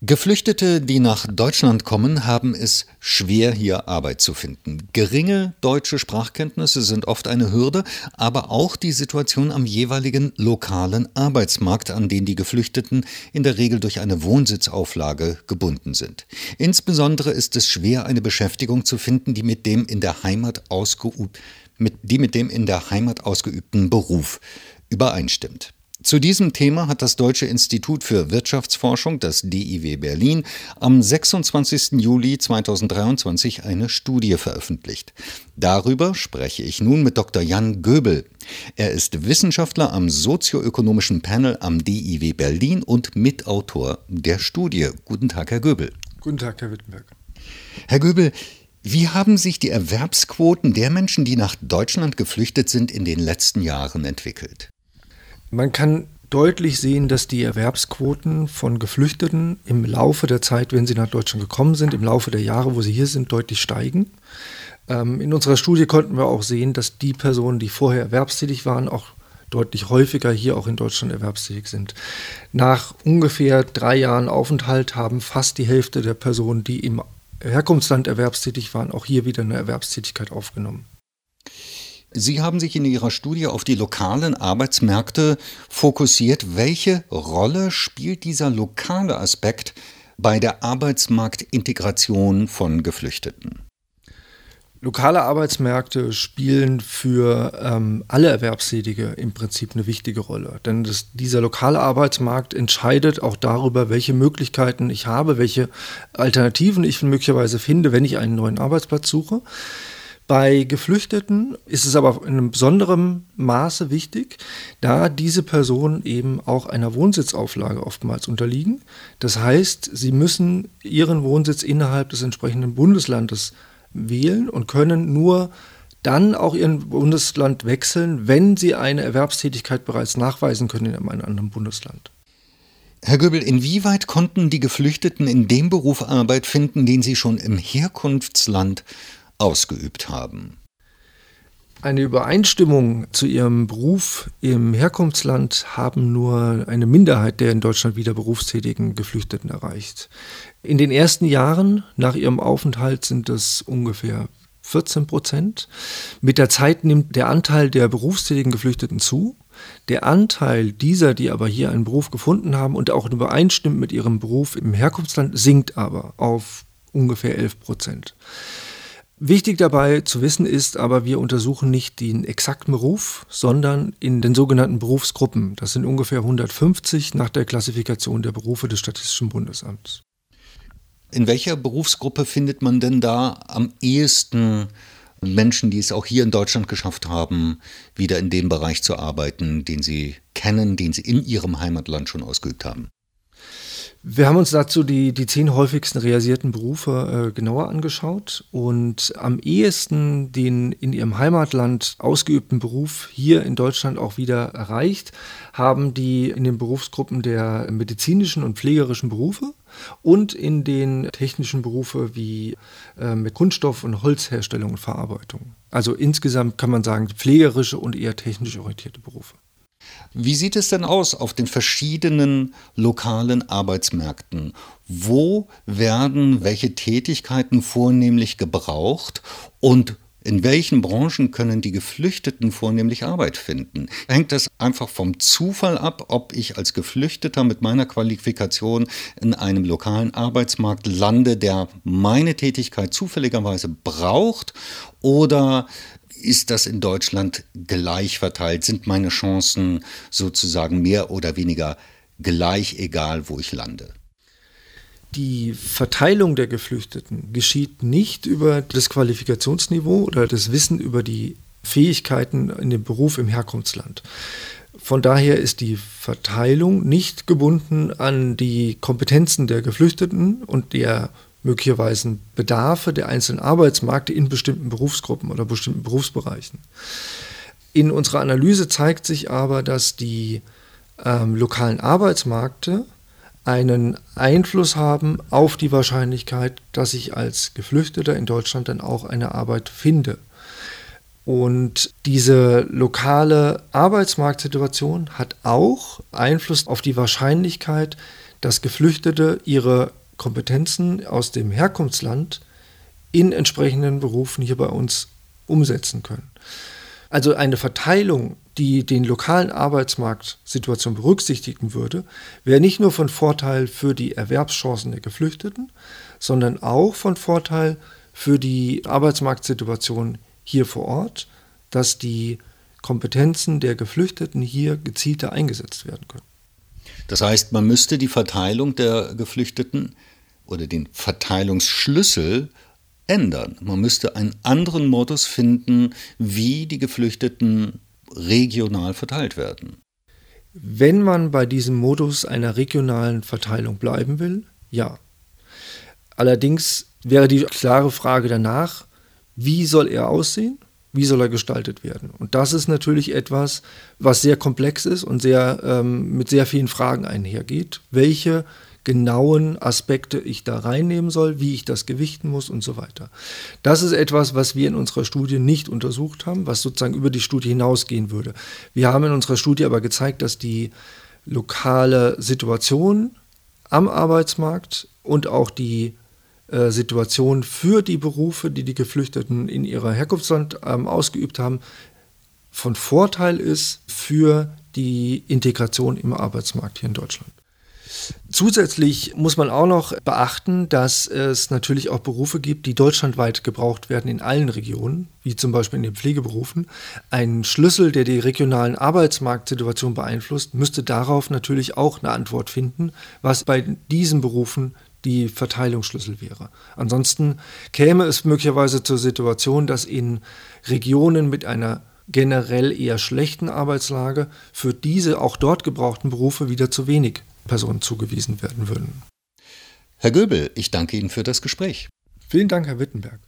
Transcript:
Geflüchtete, die nach Deutschland kommen, haben es schwer, hier Arbeit zu finden. Geringe deutsche Sprachkenntnisse sind oft eine Hürde, aber auch die Situation am jeweiligen lokalen Arbeitsmarkt, an den die Geflüchteten in der Regel durch eine Wohnsitzauflage gebunden sind. Insbesondere ist es schwer, eine Beschäftigung zu finden, die mit dem in der Heimat ausgeübt, mit, die mit dem in der Heimat ausgeübten Beruf übereinstimmt. Zu diesem Thema hat das Deutsche Institut für Wirtschaftsforschung, das DIW Berlin, am 26. Juli 2023 eine Studie veröffentlicht. Darüber spreche ich nun mit Dr. Jan Göbel. Er ist Wissenschaftler am sozioökonomischen Panel am DIW Berlin und Mitautor der Studie. Guten Tag, Herr Göbel. Guten Tag, Herr Wittenberg. Herr Göbel, wie haben sich die Erwerbsquoten der Menschen, die nach Deutschland geflüchtet sind, in den letzten Jahren entwickelt? Man kann deutlich sehen, dass die Erwerbsquoten von Geflüchteten im Laufe der Zeit, wenn sie nach Deutschland gekommen sind, im Laufe der Jahre, wo sie hier sind, deutlich steigen. Ähm, in unserer Studie konnten wir auch sehen, dass die Personen, die vorher erwerbstätig waren, auch deutlich häufiger hier auch in Deutschland erwerbstätig sind. Nach ungefähr drei Jahren Aufenthalt haben fast die Hälfte der Personen, die im Herkunftsland erwerbstätig waren, auch hier wieder eine Erwerbstätigkeit aufgenommen. Sie haben sich in Ihrer Studie auf die lokalen Arbeitsmärkte fokussiert. Welche Rolle spielt dieser lokale Aspekt bei der Arbeitsmarktintegration von Geflüchteten? Lokale Arbeitsmärkte spielen für ähm, alle Erwerbstätige im Prinzip eine wichtige Rolle. Denn das, dieser lokale Arbeitsmarkt entscheidet auch darüber, welche Möglichkeiten ich habe, welche Alternativen ich möglicherweise finde, wenn ich einen neuen Arbeitsplatz suche. Bei Geflüchteten ist es aber in einem besonderen Maße wichtig, da diese Personen eben auch einer Wohnsitzauflage oftmals unterliegen. Das heißt, sie müssen ihren Wohnsitz innerhalb des entsprechenden Bundeslandes wählen und können nur dann auch ihren Bundesland wechseln, wenn sie eine Erwerbstätigkeit bereits nachweisen können in einem anderen Bundesland. Herr Göbel, inwieweit konnten die Geflüchteten in dem Beruf Arbeit finden, den sie schon im Herkunftsland ausgeübt haben. Eine Übereinstimmung zu ihrem Beruf im Herkunftsland haben nur eine Minderheit der in Deutschland wieder berufstätigen Geflüchteten erreicht. In den ersten Jahren nach ihrem Aufenthalt sind es ungefähr 14 Prozent. Mit der Zeit nimmt der Anteil der berufstätigen Geflüchteten zu. Der Anteil dieser, die aber hier einen Beruf gefunden haben und auch übereinstimmt mit ihrem Beruf im Herkunftsland, sinkt aber auf ungefähr 11 Prozent. Wichtig dabei zu wissen ist aber, wir untersuchen nicht den exakten Beruf, sondern in den sogenannten Berufsgruppen. Das sind ungefähr 150 nach der Klassifikation der Berufe des Statistischen Bundesamts. In welcher Berufsgruppe findet man denn da am ehesten Menschen, die es auch hier in Deutschland geschafft haben, wieder in dem Bereich zu arbeiten, den sie kennen, den sie in ihrem Heimatland schon ausgeübt haben? Wir haben uns dazu die, die zehn häufigsten realisierten Berufe äh, genauer angeschaut und am ehesten den in ihrem Heimatland ausgeübten Beruf hier in Deutschland auch wieder erreicht, haben die in den Berufsgruppen der medizinischen und pflegerischen Berufe und in den technischen Berufe wie äh, mit Kunststoff- und Holzherstellung und Verarbeitung. Also insgesamt kann man sagen pflegerische und eher technisch orientierte Berufe. Wie sieht es denn aus auf den verschiedenen lokalen Arbeitsmärkten? Wo werden welche Tätigkeiten vornehmlich gebraucht und in welchen Branchen können die Geflüchteten vornehmlich Arbeit finden? Hängt das einfach vom Zufall ab, ob ich als Geflüchteter mit meiner Qualifikation in einem lokalen Arbeitsmarkt lande, der meine Tätigkeit zufälligerweise braucht? Oder ist das in Deutschland gleich verteilt? Sind meine Chancen sozusagen mehr oder weniger gleich, egal wo ich lande? Die Verteilung der Geflüchteten geschieht nicht über das Qualifikationsniveau oder das Wissen über die Fähigkeiten in dem Beruf im Herkunftsland. Von daher ist die Verteilung nicht gebunden an die Kompetenzen der Geflüchteten und der möglicherweise Bedarfe der einzelnen Arbeitsmärkte in bestimmten Berufsgruppen oder bestimmten Berufsbereichen. In unserer Analyse zeigt sich aber, dass die ähm, lokalen Arbeitsmärkte einen Einfluss haben auf die Wahrscheinlichkeit, dass ich als Geflüchteter in Deutschland dann auch eine Arbeit finde. Und diese lokale Arbeitsmarktsituation hat auch Einfluss auf die Wahrscheinlichkeit, dass Geflüchtete ihre Kompetenzen aus dem Herkunftsland in entsprechenden Berufen hier bei uns umsetzen können. Also eine Verteilung, die den lokalen Arbeitsmarktsituation berücksichtigen würde, wäre nicht nur von Vorteil für die Erwerbschancen der Geflüchteten, sondern auch von Vorteil für die Arbeitsmarktsituation hier vor Ort, dass die Kompetenzen der Geflüchteten hier gezielter eingesetzt werden können. Das heißt, man müsste die Verteilung der Geflüchteten oder den Verteilungsschlüssel ändern. Man müsste einen anderen Modus finden, wie die Geflüchteten regional verteilt werden. Wenn man bei diesem Modus einer regionalen Verteilung bleiben will, ja. Allerdings wäre die klare Frage danach, wie soll er aussehen? Wie soll er gestaltet werden? Und das ist natürlich etwas, was sehr komplex ist und sehr, ähm, mit sehr vielen Fragen einhergeht. Welche genauen Aspekte ich da reinnehmen soll, wie ich das gewichten muss und so weiter. Das ist etwas, was wir in unserer Studie nicht untersucht haben, was sozusagen über die Studie hinausgehen würde. Wir haben in unserer Studie aber gezeigt, dass die lokale Situation am Arbeitsmarkt und auch die äh, Situation für die Berufe, die die Geflüchteten in ihrer Herkunftsland ähm, ausgeübt haben, von Vorteil ist für die Integration im Arbeitsmarkt hier in Deutschland. Zusätzlich muss man auch noch beachten, dass es natürlich auch Berufe gibt, die deutschlandweit gebraucht werden in allen Regionen, wie zum Beispiel in den Pflegeberufen. Ein Schlüssel, der die regionalen Arbeitsmarktsituation beeinflusst, müsste darauf natürlich auch eine Antwort finden, was bei diesen Berufen die Verteilungsschlüssel wäre. Ansonsten käme es möglicherweise zur Situation, dass in Regionen mit einer generell eher schlechten Arbeitslage für diese auch dort gebrauchten Berufe wieder zu wenig Personen zugewiesen werden würden. Herr Göbel, ich danke Ihnen für das Gespräch. Vielen Dank, Herr Wittenberg.